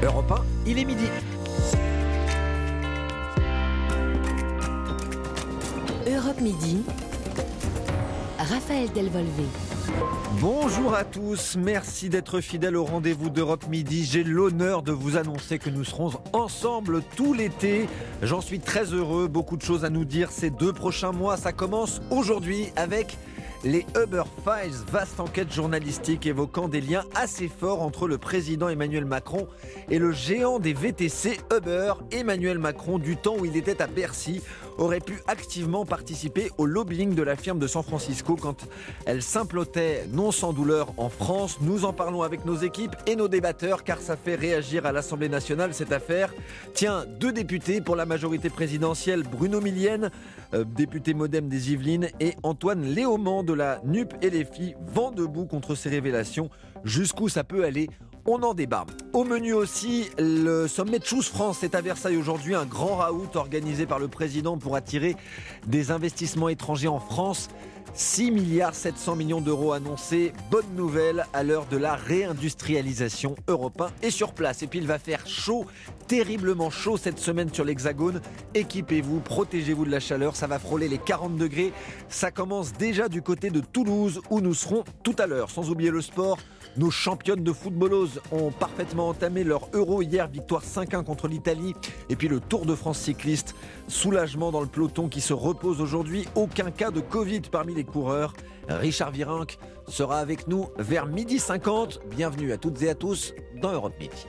Europe 1, il est midi. Europe Midi. Raphaël Delvolvé. Bonjour à tous, merci d'être fidèles au rendez-vous d'Europe Midi. J'ai l'honneur de vous annoncer que nous serons ensemble tout l'été. J'en suis très heureux, beaucoup de choses à nous dire ces deux prochains mois. Ça commence aujourd'hui avec les Uber Files, vaste enquête journalistique évoquant des liens assez forts entre le président Emmanuel Macron et le géant des VTC Uber, Emmanuel Macron, du temps où il était à Bercy, aurait pu activement participer au lobbying de la firme de San Francisco quand elle s'implotait non sans douleur en France. Nous en parlons avec nos équipes et nos débatteurs car ça fait réagir à l'Assemblée nationale cette affaire. Tiens, deux députés pour la majorité présidentielle, Bruno Millienne, euh, député modem des Yvelines, et Antoine Léaumont de la NUP et les filles, vent debout contre ces révélations. Jusqu'où ça peut aller on en débat. Au menu aussi, le sommet de France est à Versailles aujourd'hui, un grand raout organisé par le président pour attirer des investissements étrangers en France. 6 milliards 700 millions d'euros annoncés. Bonne nouvelle à l'heure de la réindustrialisation européenne et sur place. Et puis il va faire chaud, terriblement chaud cette semaine sur l'Hexagone. Équipez-vous, protégez-vous de la chaleur, ça va frôler les 40 degrés. Ça commence déjà du côté de Toulouse où nous serons tout à l'heure. Sans oublier le sport. Nos championnes de footballeuses ont parfaitement entamé leur Euro hier, victoire 5-1 contre l'Italie. Et puis le Tour de France cycliste, soulagement dans le peloton qui se repose aujourd'hui. Aucun cas de Covid parmi les coureurs. Richard Virenque sera avec nous vers midi 50. Bienvenue à toutes et à tous dans Europe Midi.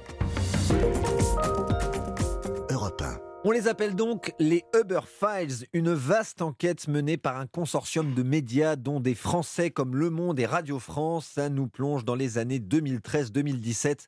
Europe 1. On les appelle donc les Uber Files, une vaste enquête menée par un consortium de médias dont des Français comme Le Monde et Radio France. Ça nous plonge dans les années 2013-2017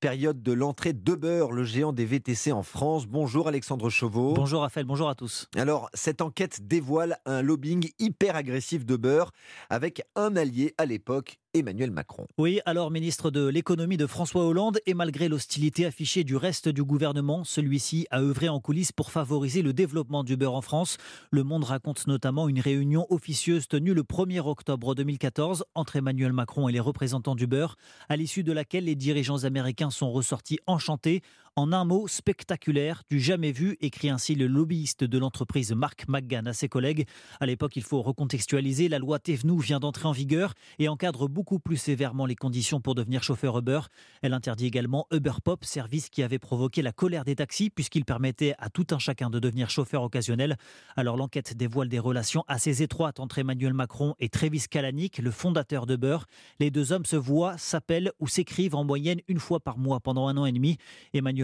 période de l'entrée d'Uber, le géant des VTC en France. Bonjour Alexandre Chauveau. Bonjour Raphaël, bonjour à tous. Alors, cette enquête dévoile un lobbying hyper agressif d'Uber avec un allié à l'époque, Emmanuel Macron. Oui, alors ministre de l'économie de François Hollande, et malgré l'hostilité affichée du reste du gouvernement, celui-ci a œuvré en coulisses pour favoriser le développement du beurre en France. Le Monde raconte notamment une réunion officieuse tenue le 1er octobre 2014 entre Emmanuel Macron et les représentants du beurre, à l'issue de laquelle les dirigeants américains sont ressortis enchantés en un mot, spectaculaire, du jamais vu, écrit ainsi le lobbyiste de l'entreprise Mark McGann à ses collègues. À l'époque, il faut recontextualiser, la loi Thévenoud vient d'entrer en vigueur et encadre beaucoup plus sévèrement les conditions pour devenir chauffeur Uber. Elle interdit également Uber Pop, service qui avait provoqué la colère des taxis puisqu'il permettait à tout un chacun de devenir chauffeur occasionnel. Alors l'enquête dévoile des relations assez étroites entre Emmanuel Macron et Travis Kalanick, le fondateur d'Uber. Les deux hommes se voient, s'appellent ou s'écrivent en moyenne une fois par mois pendant un an et demi.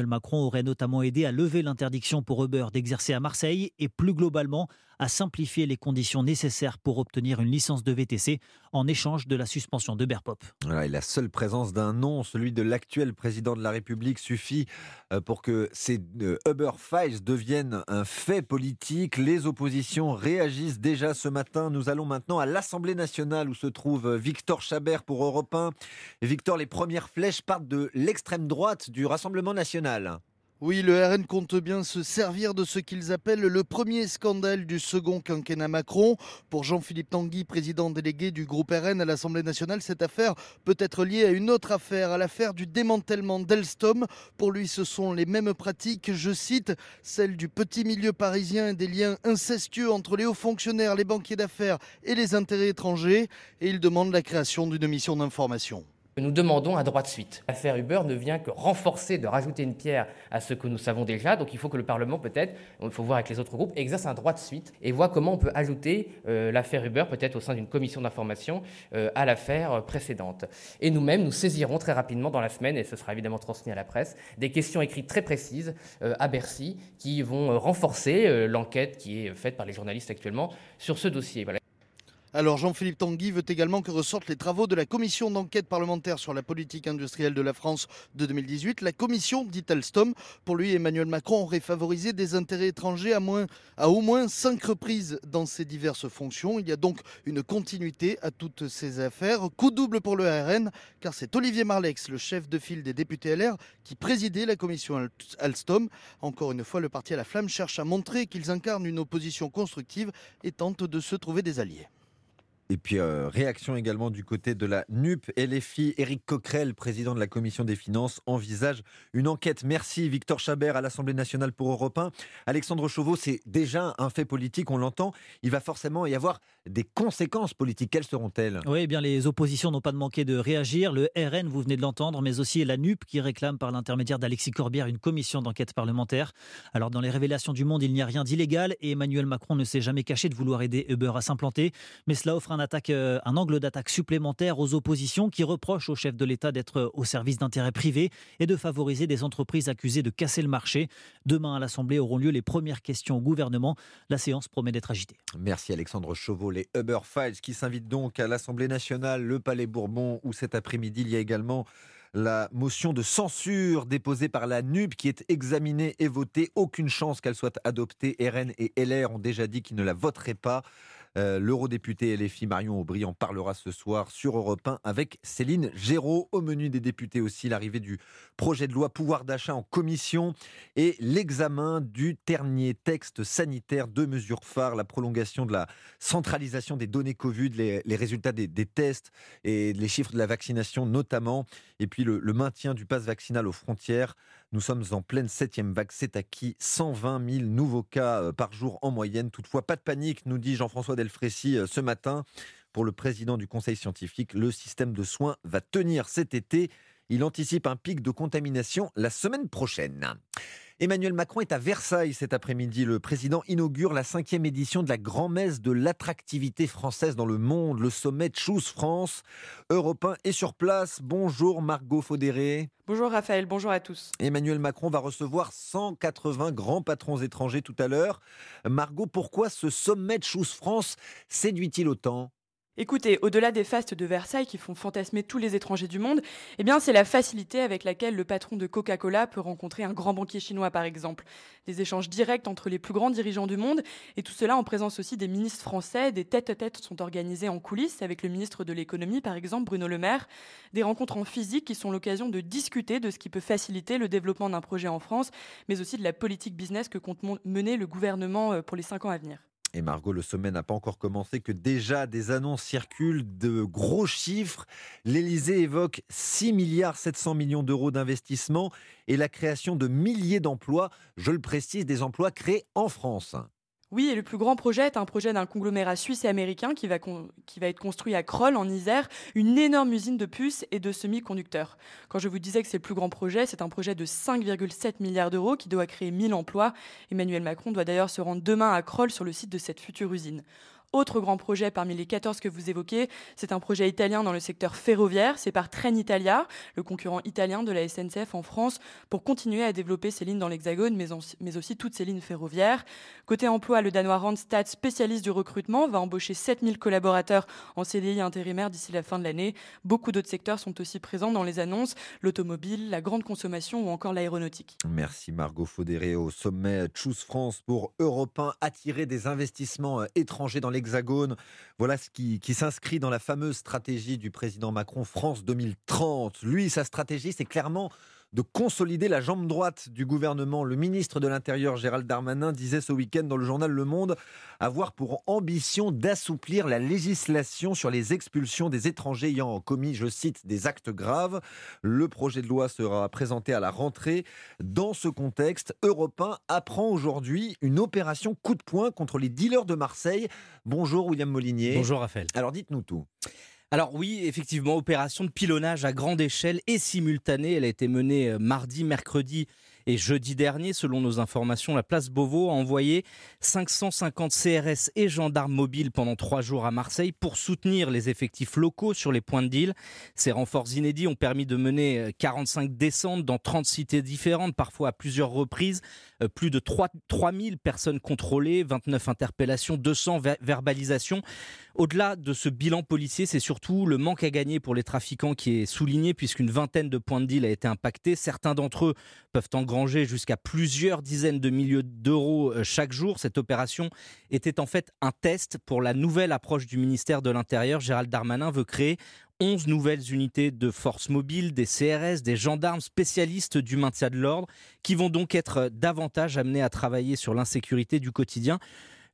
Macron aurait notamment aidé à lever l'interdiction pour Uber d'exercer à Marseille et plus globalement à simplifier les conditions nécessaires pour obtenir une licence de VTC en échange de la suspension d'Uber Pop. et la seule présence d'un nom, celui de l'actuel président de la République, suffit euh, pour que ces euh, Uber Files deviennent un fait politique. Les oppositions réagissent déjà ce matin. Nous allons maintenant à l'Assemblée nationale où se trouve Victor Chabert pour Europe 1. Victor, les premières flèches partent de l'extrême droite du Rassemblement national. Oui, le RN compte bien se servir de ce qu'ils appellent le premier scandale du second quinquennat Macron. Pour Jean-Philippe Tanguy, président délégué du groupe RN à l'Assemblée nationale, cette affaire peut être liée à une autre affaire, à l'affaire du démantèlement d'Elstom. Pour lui, ce sont les mêmes pratiques, je cite, celles du petit milieu parisien et des liens incestueux entre les hauts fonctionnaires, les banquiers d'affaires et les intérêts étrangers. Et il demande la création d'une mission d'information. Nous demandons un droit de suite. L'affaire Uber ne vient que renforcer, de rajouter une pierre à ce que nous savons déjà. Donc il faut que le Parlement, peut-être, il faut voir avec les autres groupes, exerce un droit de suite et voit comment on peut ajouter euh, l'affaire Uber, peut-être au sein d'une commission d'information, euh, à l'affaire précédente. Et nous-mêmes, nous saisirons très rapidement dans la semaine, et ce sera évidemment transmis à la presse, des questions écrites très précises euh, à Bercy qui vont renforcer l'enquête qui est faite par les journalistes actuellement sur ce dossier. Alors Jean-Philippe Tanguy veut également que ressortent les travaux de la commission d'enquête parlementaire sur la politique industrielle de la France de 2018. La commission, dit Alstom, pour lui Emmanuel Macron aurait favorisé des intérêts étrangers à, au moins cinq reprises dans ses diverses fonctions. Il y a donc une continuité à toutes ces affaires. Coup double pour le RN, car c'est Olivier Marlex, le chef de file des députés LR, qui présidait la commission Alstom. Encore une fois, le parti à la flamme cherche à montrer qu'ils incarnent une opposition constructive et tente de se trouver des alliés. Et puis, euh, réaction également du côté de la NUP. LFI, Éric Coquerel, président de la Commission des finances, envisage une enquête. Merci Victor Chabert à l'Assemblée nationale pour Europe 1. Alexandre Chauveau, c'est déjà un fait politique, on l'entend. Il va forcément y avoir des conséquences politiques. Quelles seront-elles? Oui, eh bien les oppositions n'ont pas de manquer de réagir. Le RN, vous venez de l'entendre, mais aussi la NUP qui réclame par l'intermédiaire d'Alexis Corbière une commission d'enquête parlementaire. Alors, dans les révélations du monde, il n'y a rien d'illégal et Emmanuel Macron ne s'est jamais caché de vouloir aider Uber à s'implanter. Mais cela offre un, attaque, euh, un angle d'attaque supplémentaire aux oppositions qui reprochent au chef de l'État d'être au service d'intérêts privés et de favoriser des entreprises accusées de casser le marché. Demain à l'Assemblée auront lieu les premières questions au gouvernement. La séance promet d'être agitée. Merci Alexandre Chauveau. Les Uber Files qui s'invitent donc à l'Assemblée nationale, le Palais Bourbon, où cet après-midi il y a également la motion de censure déposée par la NUP qui est examinée et votée. Aucune chance qu'elle soit adoptée. RN et LR ont déjà dit qu'ils ne la voteraient pas. Euh, l'eurodéputé LFI Marion Aubry en parlera ce soir sur Europe 1 avec Céline Géraud. Au menu des députés aussi, l'arrivée du projet de loi pouvoir d'achat en commission et l'examen du dernier texte sanitaire. Deux mesures phares, la prolongation de la centralisation des données Covid, les, résultats des, tests et les chiffres de la vaccination notamment, et puis le, maintien du pass vaccinal aux frontières. Nous sommes en pleine septième vague, c'est acquis, 120 000 nouveaux cas euh, par jour en moyenne. Toutefois, pas de panique, nous dit Jean-François Delfrécy euh, ce matin. Pour le président du Conseil scientifique, le système de soins va tenir cet été. Il anticipe un pic de contamination la semaine prochaine. Emmanuel Macron est à Versailles cet après-midi. Le président inaugure la cinquième édition de la grand-messe de l'attractivité française dans le monde, le sommet Choose France. Europe est sur place. Bonjour Margot Faudéré. Bonjour Raphaël, bonjour à tous. Emmanuel Macron va recevoir 180 grands patrons étrangers tout à l'heure. Margot, pourquoi ce sommet Choose France séduit-il autant? Écoutez, au-delà des fastes de Versailles qui font fantasmer tous les étrangers du monde, eh bien c'est la facilité avec laquelle le patron de Coca-Cola peut rencontrer un grand banquier chinois par exemple. Des échanges directs entre les plus grands dirigeants du monde et tout cela en présence aussi des ministres français. Des tête-à-tête sont organisés en coulisses avec le ministre de l'économie par exemple Bruno Le Maire. Des rencontres en physique qui sont l'occasion de discuter de ce qui peut faciliter le développement d'un projet en France, mais aussi de la politique business que compte mener le gouvernement euh, pour les cinq ans à venir. Et Margot, le sommet n'a pas encore commencé que déjà des annonces circulent de gros chiffres. L'Elysée évoque 6 milliards 700 millions d'euros d'investissement et la création de milliers d'emplois, je le précise, des emplois créés en France. Oui, et le plus grand projet est un projet d'un conglomérat suisse et américain qui va, être construit à Kroll, en Isère, une énorme usine de puces et de semi-conducteurs. Quand je vous disais que c'est le plus grand projet, c'est un projet de 5,7 milliards d'euros qui doit créer 1000 emplois. Emmanuel Macron doit d'ailleurs se rendre demain à Kroll sur le site de cette future usine. Autre grand projet parmi les 14 que vous évoquez, c'est un projet italien dans le secteur ferroviaire. C'est par Trenitalia, le concurrent italien de la SNCF en France, pour continuer à développer ces lignes dans l'Hexagone, mais, aussi toutes ces lignes ferroviaires. Côté emploi, le Danois Randstad, spécialiste du recrutement, va embaucher 7000 collaborateurs en CDI intérimaire d'ici la fin de l'année. Beaucoup d'autres secteurs sont aussi présents dans les annonces, l'automobile, la grande consommation ou encore l'aéronautique. Merci Margot Faudéré au sommet Choose France pour Europe 1, attirer des investissements euh, étrangers dans l'Hexagone. Voilà ce qui, qui s'inscrit dans la fameuse stratégie du président Macron France 2030. Lui, sa stratégie, c'est clairement de consolider la jambe droite du gouvernement. Le ministre de l'Intérieur, Gérald Darmanin, disait ce week-end dans le journal Le Monde avoir pour ambition d'assouplir la législation sur les expulsions des étrangers ayant commis, je cite, des actes graves. Le projet de loi sera présenté à la rentrée. Dans ce contexte, Europe 1 apprend aujourd'hui une opération coup de poing contre les dealers de Marseille. Bonjour William Molinier. Bonjour Raphaël. Alors dites-nous tout. Alors oui, effectivement, opération de pilonnage à grande échelle et simultanée. Elle a été menée euh, mardi, mercredi et jeudi dernier, selon nos informations, la place Beauvau a envoyé 550 CRS et gendarmes mobiles pendant trois jours à Marseille pour soutenir les effectifs locaux sur les points de deal. Ces renforts inédits ont permis de mener 45 euh, descentes dans 30 cités différentes, parfois à plusieurs reprises. Euh, plus de 3, 3000 personnes contrôlées, 29 interpellations, 200 verbalisations. Au-delà de ce bilan policier, c'est surtout le manque à gagner pour les trafiquants qui est souligné puisqu'une vingtaine de points de deal a été impacté. Certains d'entre eux peuvent engranger jusqu'à plusieurs dizaines de milliers d'euros euh, chaque jour. Cette opération était en fait un test pour la nouvelle approche du ministère de l'Intérieur. Gérald Darmanin veut créer 11 nouvelles unités de forces mobiles, des CRS, des gendarmes spécialistes du maintien de l'ordre, qui vont donc être davantage amenés à travailler sur l'insécurité du quotidien.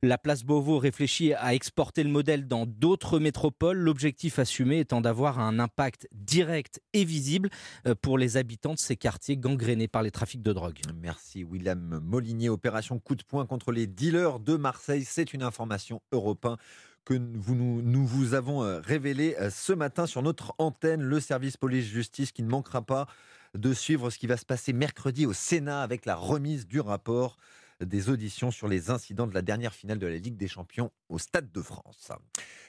La place Beauvau réfléchit à exporter le modèle dans d'autres métropoles, l'objectif assumé étant d'avoir un impact direct et visible euh, pour les habitants de ces quartiers gangrénés par les trafics de drogue. Merci William Molinier. Opération coup de poing contre les dealers de Marseille. C'est une information européenne que nous, vous avons euh, révélée euh, ce matin sur notre antenne, le service police-justice qui ne manquera pas de suivre ce qui va se passer mercredi au Sénat avec la remise du rapport des auditions sur les incidents de la dernière finale de la Ligue des Champions au Stade de France.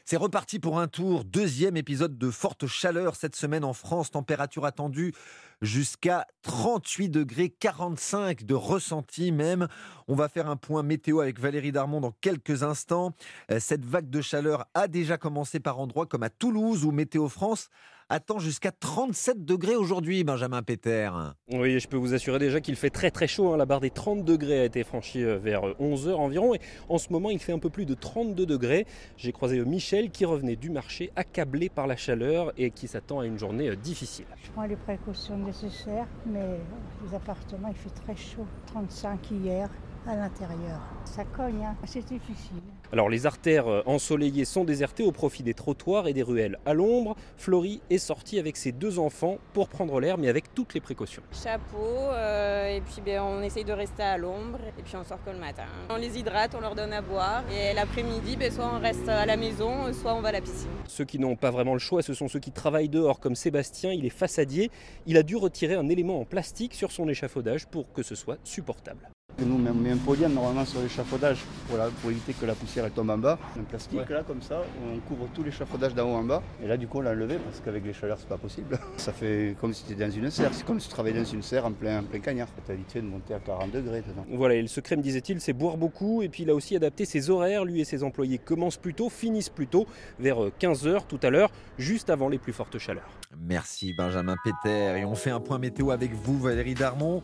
C'est reparti pour un tour, deuxième épisode de forte chaleur cette semaine en France, température attendue jusqu'à 38 degrés, 45 de ressenti même. On va faire un point météo avec Valérie Darmon dans quelques instants. Euh, cette vague de chaleur a déjà commencé par endroits comme à Toulouse où Météo France attend jusqu'à 37 degrés aujourd'hui, Benjamin Péter. Oui, je peux vous assurer déjà qu'il fait très très chaud. Hein. La barre des 30 degrés a été franchie euh, vers 11h euh, environ. Et en ce moment, il fait un peu plus de 32 degrés. J'ai croisé euh, Michel qui revenait du marché accablé par la chaleur et qui s'attend à une journée difficile. Je prends les précautions nécessaires, mais les appartements, il fait très chaud. 35 hier à l'intérieur. Ça cogne, hein. c'est difficile. Alors les artères euh, ensoleillées sont désertées au profit des trottoirs et des ruelles. À l'ombre, Florie est sortie avec ses deux enfants pour prendre l'air, mais avec toutes les précautions. Chapeau, euh, et puis ben, on essaye de rester à l'ombre, et puis on sort que le matin. On les hydrate, on leur donne à boire, et l'après-midi, ben, soit on reste à la maison, soit on va à la piscine. Ceux qui n'ont pas vraiment le choix, ce sont ceux qui travaillent dehors, comme Sébastien, il est façadier. Il a dû retirer un élément en plastique sur son échafaudage pour que ce soit supportable. Nous, on met un podium normalement sur l'échafaudage pour, pour, éviter que la poussière tombe en bas. Un plastique là, comme ça, on couvre tout l'échafaudage d'en haut en bas. Et là, du coup, on l'a enlevé parce qu'avec les chaleurs, c'est pas possible. Ça fait comme si tu étais dans une serre. C'est comme si tu travaillais dans une serre en plein, en plein cagnard. Tu habitué de monter à 40 degrés dedans. Voilà, et le secret, me disait-il, c'est boire beaucoup. Et puis, il a aussi adapté ses horaires. Lui et ses employés commencent plus tôt, finissent plus tôt, vers 15h tout à l'heure, juste avant les plus fortes chaleurs. Merci Benjamin Péter. Et on fait un point météo avec vous, Valérie Darmon.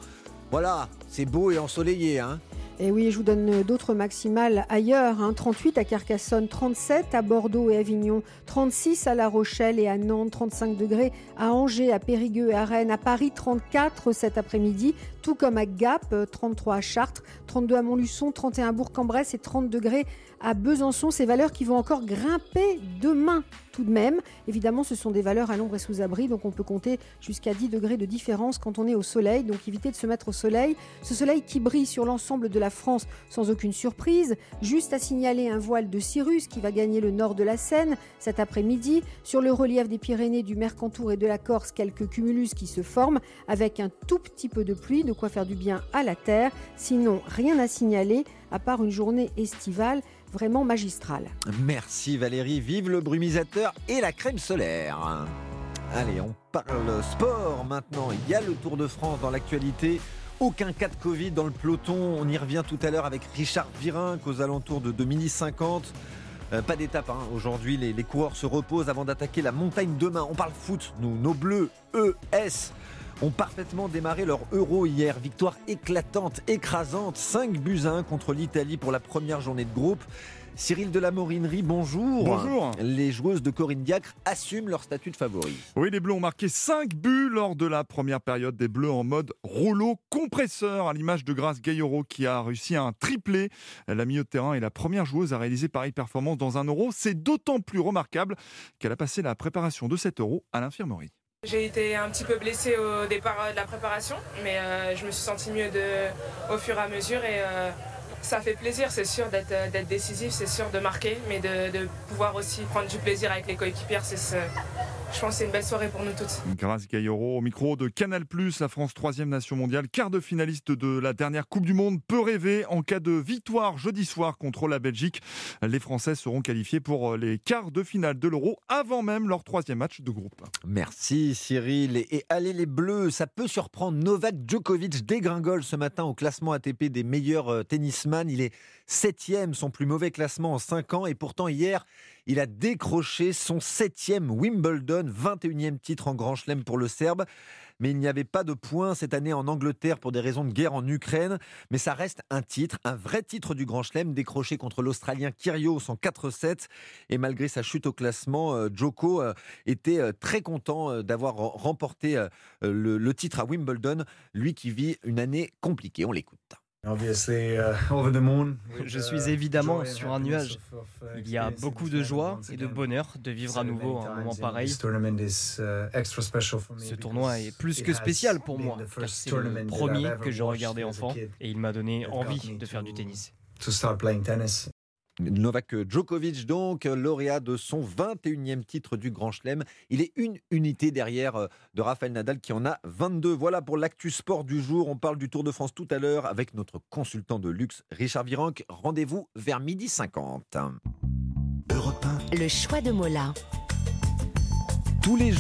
Voilà, c'est beau et ensoleillé, hein et oui, je vous donne d'autres maximales ailleurs. 38 hein. à Carcassonne, 37 à Bordeaux et Avignon, 36 à La Rochelle et à Nantes, 35 degrés à Angers, à Périgueux et à Rennes, à Paris 34 cet après-midi, tout comme à Gap, 33 à Chartres, 32 à Montluçon, 31 à Bourg-en-Bresse et 30 degrés à Besançon. Ces valeurs qui vont encore grimper demain tout de même. Évidemment, ce sont des valeurs à l'ombre et sous abri, donc on peut compter jusqu'à 10 degrés de différence quand on est au soleil. Donc évitez de se mettre au soleil. Ce soleil qui brille sur l'ensemble de la France sans aucune surprise. Juste à signaler un voile de Cyrus qui va gagner le nord de la Seine cet après-midi. Sur le relief des Pyrénées, du Mercantour et de la Corse, quelques cumulus qui se forment avec un tout petit peu de pluie, de quoi faire du bien à la terre. Sinon, rien à signaler à part une journée estivale vraiment magistrale. Merci Valérie, vive le brumisateur et la crème solaire. Allez, on parle sport maintenant. Il y a le Tour de France dans l'actualité. Aucun cas de Covid dans le peloton. On y revient tout à l'heure avec Richard Virin, aux alentours de 2050. Euh, pas d'étape hein. aujourd'hui, les, coureurs se reposent avant d'attaquer la montagne demain. On parle foot, nous, nos bleus, ES, ont parfaitement démarré leur euro hier. Victoire éclatante, écrasante, 5 buts à 1 contre l'Italie pour la première journée de groupe. Cyril de la Morinerie, bonjour. Bonjour. Les joueuses de Corinne Diacre assument leur statut de favori. Oui, les Bleus ont marqué 5 buts lors de la première période des Bleus en mode rouleau compresseur, à l'image de Grace Gayoro qui a réussi un triplé. La milieu de terrain est la première joueuse à réaliser pareille performance dans un euro. C'est d'autant plus remarquable qu'elle a passé la préparation de cet euro à l'infirmerie. J'ai été un petit peu blessée au départ de la préparation, mais euh, je me suis sentie mieux de, au fur et à mesure et euh, ça fait plaisir, c'est sûr, d'être décisif, c'est sûr, de marquer, mais de, pouvoir aussi prendre du plaisir avec les coéquipières, c'est ce, je pense que c'est une belle soirée pour nous toutes. Grâce Gailloro au micro de Canal+, la France troisième nation mondiale, quart de finaliste de la dernière Coupe du Monde, peut rêver en cas de victoire jeudi soir contre la Belgique. Les Français seront qualifiés pour les quarts de finale de l'Euro avant même leur troisième match de groupe. Merci Cyril. Et allez les Bleus, ça peut surprendre. Novak Djokovic dégringole ce matin au classement ATP des meilleurs euh, tennisman. Il est septième, son plus mauvais classement en cinq ans. Et pourtant hier, il a décroché son septième Wimbledon, 21e titre en Grand Chelem pour le Serbe. Mais il n'y avait pas de points cette année en Angleterre pour des raisons de guerre en Ukraine. Mais ça reste un titre, un vrai titre du Grand Chelem, décroché contre l'Australien Kyrgios en 4-7. Et malgré sa chute au classement, euh, Joko euh, était euh, très content d'avoir remporté le titre à Wimbledon, lui qui vit une année compliquée. On l'écoute. Je suis évidemment sur un nuage. Il y a beaucoup de joie et de bonheur de vivre à nouveau un moment pareil. Ce tournoi est plus que spécial pour moi, car c'est le premier que je regardais enfant et il m'a donné envie de faire du tennis. Novak Djokovic, donc, lauréat de son 21e titre du Grand Chelem. Il est une unité derrière euh, de Rafael Nadal qui en a 22. Voilà pour l'actu sport du jour. On parle du Tour de France tout à l'heure avec notre consultant de luxe, Richard Virenque. Rendez-vous vers midi 50. Le choix de Mola. Tous les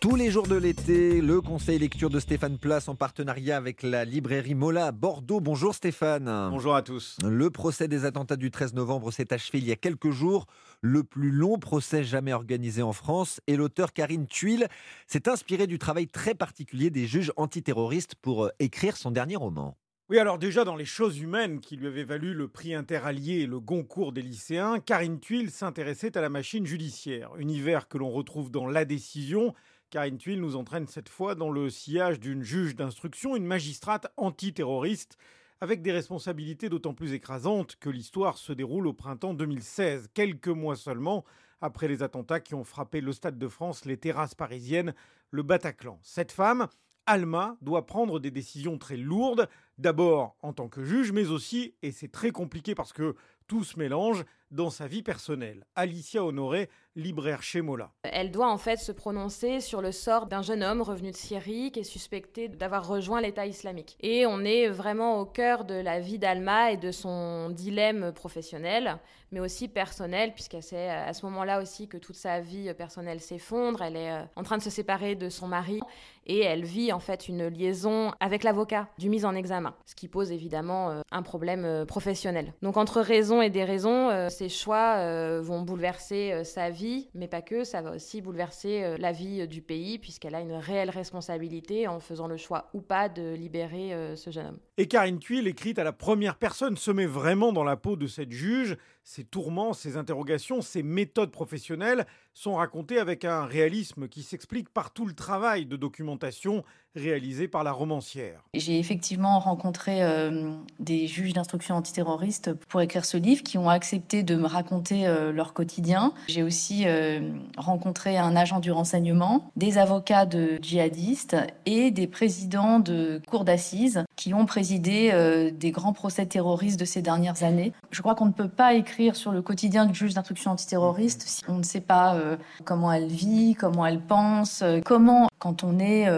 tous les jours de l'été, le conseil lecture de Stéphane Place en partenariat avec la librairie Mola à Bordeaux. Bonjour Stéphane. Bonjour à tous. Le procès des attentats du 13 novembre s'est achevé il y a quelques jours. Le plus long procès jamais organisé en France. Et l'auteur Karine Tuile s'est inspiré du travail très particulier des juges antiterroristes pour euh, écrire son dernier roman. Oui, alors déjà dans les choses humaines qui lui avaient valu le prix interallié et le Goncourt des lycéens, Karine Tuile s'intéressait à la machine judiciaire, univers que l'on retrouve dans La Décision Karine Tuile nous entraîne cette fois dans le sillage d'une juge d'instruction, une magistrate antiterroriste, avec des responsabilités d'autant plus écrasantes que l'histoire se déroule au printemps 2016, quelques mois seulement après les attentats qui ont frappé le Stade de France, les terrasses parisiennes, le Bataclan. Cette femme, Alma, doit prendre des décisions très lourdes, d'abord en tant que juge, mais aussi, et c'est très compliqué parce que tout se mélange, dans sa vie personnelle. Alicia Honoré, libraire chez Mola. Elle doit en fait se prononcer sur le sort d'un jeune homme revenu de Syrie qui est suspecté d'avoir rejoint l'État islamique. Et on est vraiment au cœur de la vie d'Alma et de son dilemme professionnel, mais aussi personnel, puisque c'est à ce moment-là aussi que toute sa vie personnelle s'effondre. Elle est euh, en train de se séparer de son mari et elle vit en fait une liaison avec l'avocat du mise en examen, ce qui pose évidemment euh, un problème euh, professionnel. Donc entre raison et déraison, ces choix euh, vont bouleverser euh, sa vie, mais pas que, ça va aussi bouleverser euh, la vie du pays, puisqu'elle a une réelle responsabilité en faisant le choix ou pas de libérer ce jeune homme. Et Karine Tuile, écrite à la première personne, se met vraiment dans la peau de cette juge. Ses tourments, ses interrogations, ses méthodes professionnelles sont racontés avec un réalisme qui s'explique par tout le travail de documentation réalisé par la romancière. J'ai effectivement rencontré euh, des juges d'instruction antiterroriste pour écrire ce livre qui ont accepté de me raconter euh, leur quotidien. J'ai aussi euh, rencontré un agent du renseignement, des avocats de djihadistes et des présidents de cours d'assises qui ont présidé des grands procès terroristes de ces dernières années. Je crois qu'on ne peut pas écrire sur le quotidien du juge d'instruction antiterroriste si on ne sait pas comment elle vit, comment elle pense, comment quand on est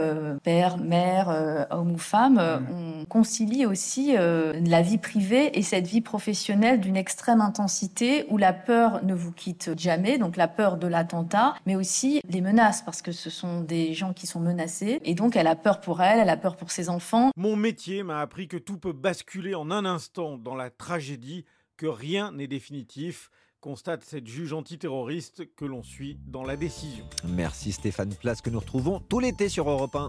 père, mère, euh, homme ou femme, euh, on concilie aussi euh, la vie privée et cette vie professionnelle d'une extrême intensité où la peur ne vous quitte jamais, donc la peur de l'attentat, mais aussi les menaces parce que ce sont des gens qui sont menacés et donc elle a peur pour elle, elle a peur pour ses enfants. Mon métier m'a appris que tout peut basculer en un instant dans la tragédie, que rien n'est définitif constate cette juge antiterroriste que l'on suit dans la décision. Merci Stéphane Place que nous retrouvons tout l'été sur Europe 1.